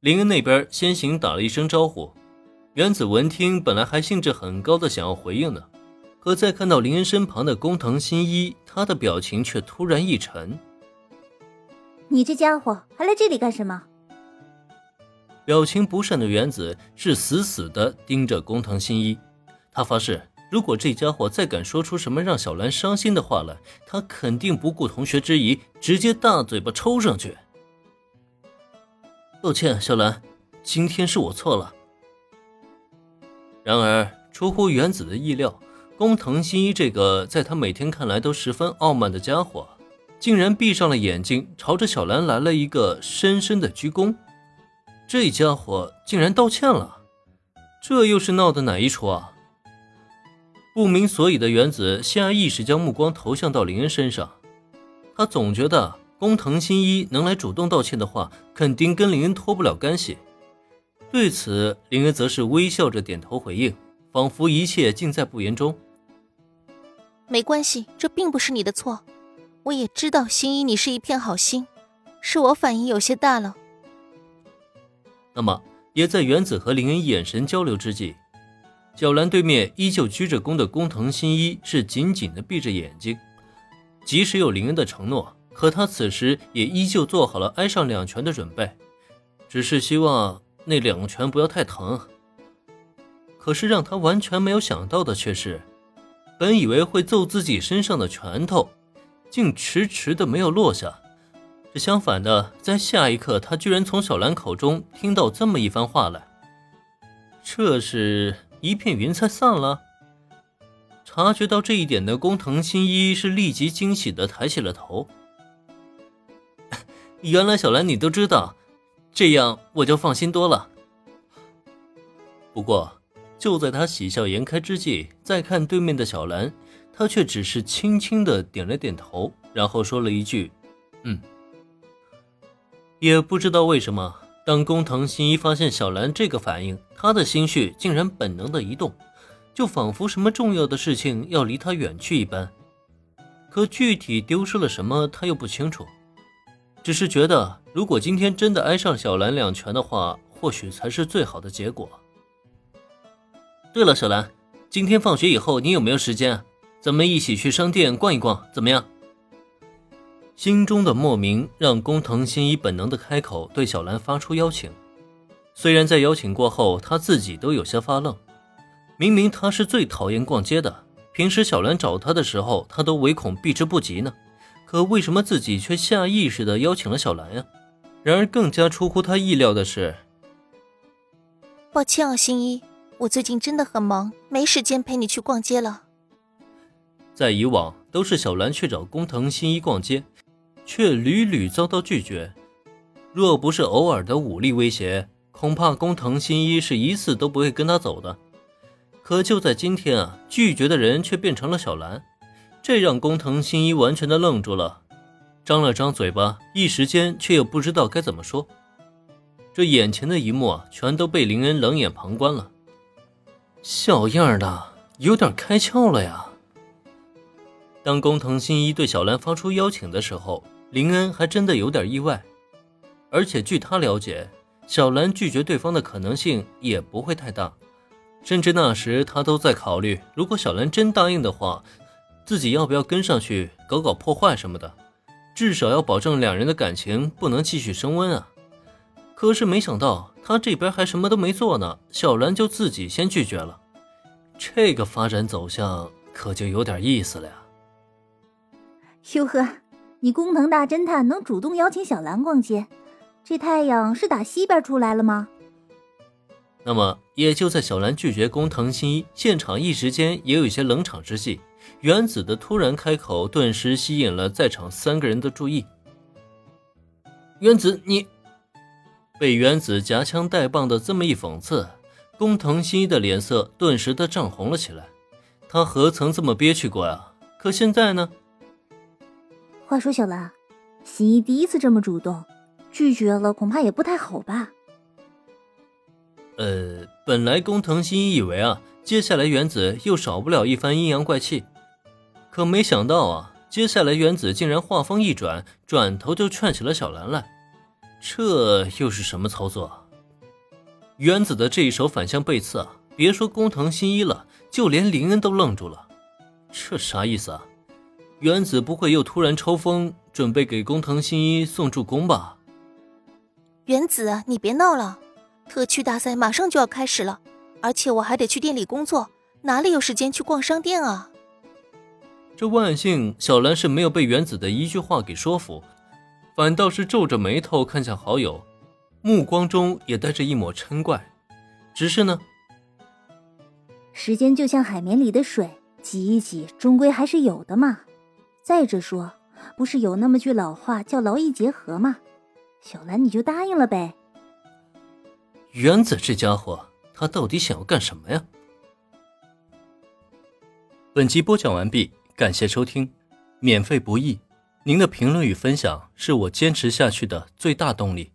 林恩那边先行打了一声招呼。原子闻听，本来还兴致很高的想要回应呢，可在看到林恩身旁的工藤新一，他的表情却突然一沉。你这家伙还来这里干什么？表情不善的原子是死死的盯着工藤新一，他发誓，如果这家伙再敢说出什么让小兰伤心的话来，他肯定不顾同学之谊，直接大嘴巴抽上去。抱歉，小兰，今天是我错了。然而，出乎原子的意料，工藤新一这个在他每天看来都十分傲慢的家伙。竟然闭上了眼睛，朝着小兰来了一个深深的鞠躬。这家伙竟然道歉了，这又是闹的哪一出啊？不明所以的原子下意识将目光投向到林恩身上，他总觉得工藤新一能来主动道歉的话，肯定跟林恩脱不了干系。对此，林恩则是微笑着点头回应，仿佛一切尽在不言中。没关系，这并不是你的错。我也知道新一你是一片好心，是我反应有些大了。那么，也在原子和林恩眼神交流之际，小兰对面依旧鞠着躬的工藤新一是紧紧的闭着眼睛。即使有林恩的承诺，可他此时也依旧做好了挨上两拳的准备，只是希望那两拳不要太疼。可是让他完全没有想到的却是，本以为会揍自己身上的拳头。竟迟迟的没有落下，这相反的，在下一刻，他居然从小兰口中听到这么一番话来。这是一片云彩散了。察觉到这一点的工藤新一是立即惊喜的抬起了头。原来小兰你都知道，这样我就放心多了。不过，就在他喜笑颜开之际，再看对面的小兰。他却只是轻轻的点了点头，然后说了一句：“嗯。”也不知道为什么，当工藤新一发现小兰这个反应，他的心绪竟然本能的移动，就仿佛什么重要的事情要离他远去一般。可具体丢失了什么，他又不清楚，只是觉得如果今天真的挨上小兰两拳的话，或许才是最好的结果。对了，小兰，今天放学以后你有没有时间？咱们一起去商店逛一逛，怎么样？心中的莫名让工藤新一本能的开口对小兰发出邀请。虽然在邀请过后，他自己都有些发愣。明明他是最讨厌逛街的，平时小兰找他的时候，他都唯恐避之不及呢。可为什么自己却下意识的邀请了小兰呀？然而更加出乎他意料的是，抱歉啊，新一，我最近真的很忙，没时间陪你去逛街了。在以往都是小兰去找工藤新一逛街，却屡屡遭到拒绝。若不是偶尔的武力威胁，恐怕工藤新一是一次都不会跟他走的。可就在今天啊，拒绝的人却变成了小兰，这让工藤新一完全的愣住了，张了张嘴巴，一时间却又不知道该怎么说。这眼前的一幕啊，全都被林恩冷眼旁观了。小样的，有点开窍了呀！当工藤新一对小兰发出邀请的时候，林恩还真的有点意外。而且据他了解，小兰拒绝对方的可能性也不会太大。甚至那时他都在考虑，如果小兰真答应的话，自己要不要跟上去搞搞破坏什么的，至少要保证两人的感情不能继续升温啊。可是没想到他这边还什么都没做呢，小兰就自己先拒绝了。这个发展走向可就有点意思了呀。哟呵，你工藤大侦探能主动邀请小兰逛街，这太阳是打西边出来了吗？那么，也就在小兰拒绝工藤新一，现场一时间也有些冷场之际，原子的突然开口，顿时吸引了在场三个人的注意。原子，你被原子夹枪带棒的这么一讽刺，工藤新一的脸色顿时的涨红了起来。他何曾这么憋屈过呀？可现在呢？话说，小兰，新一第一次这么主动，拒绝了恐怕也不太好吧？呃，本来工藤新一以为啊，接下来原子又少不了一番阴阳怪气，可没想到啊，接下来原子竟然话锋一转，转头就劝起了小兰来，这又是什么操作？原子的这一手反向背刺啊，别说工藤新一了，就连林恩都愣住了。这啥意思啊？原子不会又突然抽风，准备给工藤新一送助攻吧？原子，你别闹了，特区大赛马上就要开始了，而且我还得去店里工作，哪里有时间去逛商店啊？这万幸，小兰是没有被原子的一句话给说服，反倒是皱着眉头看向好友，目光中也带着一抹嗔怪。只是呢，时间就像海绵里的水，挤一挤，终归还是有的嘛。再者说，不是有那么句老话叫“劳逸结合”吗？小兰，你就答应了呗。原子这家伙，他到底想要干什么呀？本集播讲完毕，感谢收听，免费不易，您的评论与分享是我坚持下去的最大动力。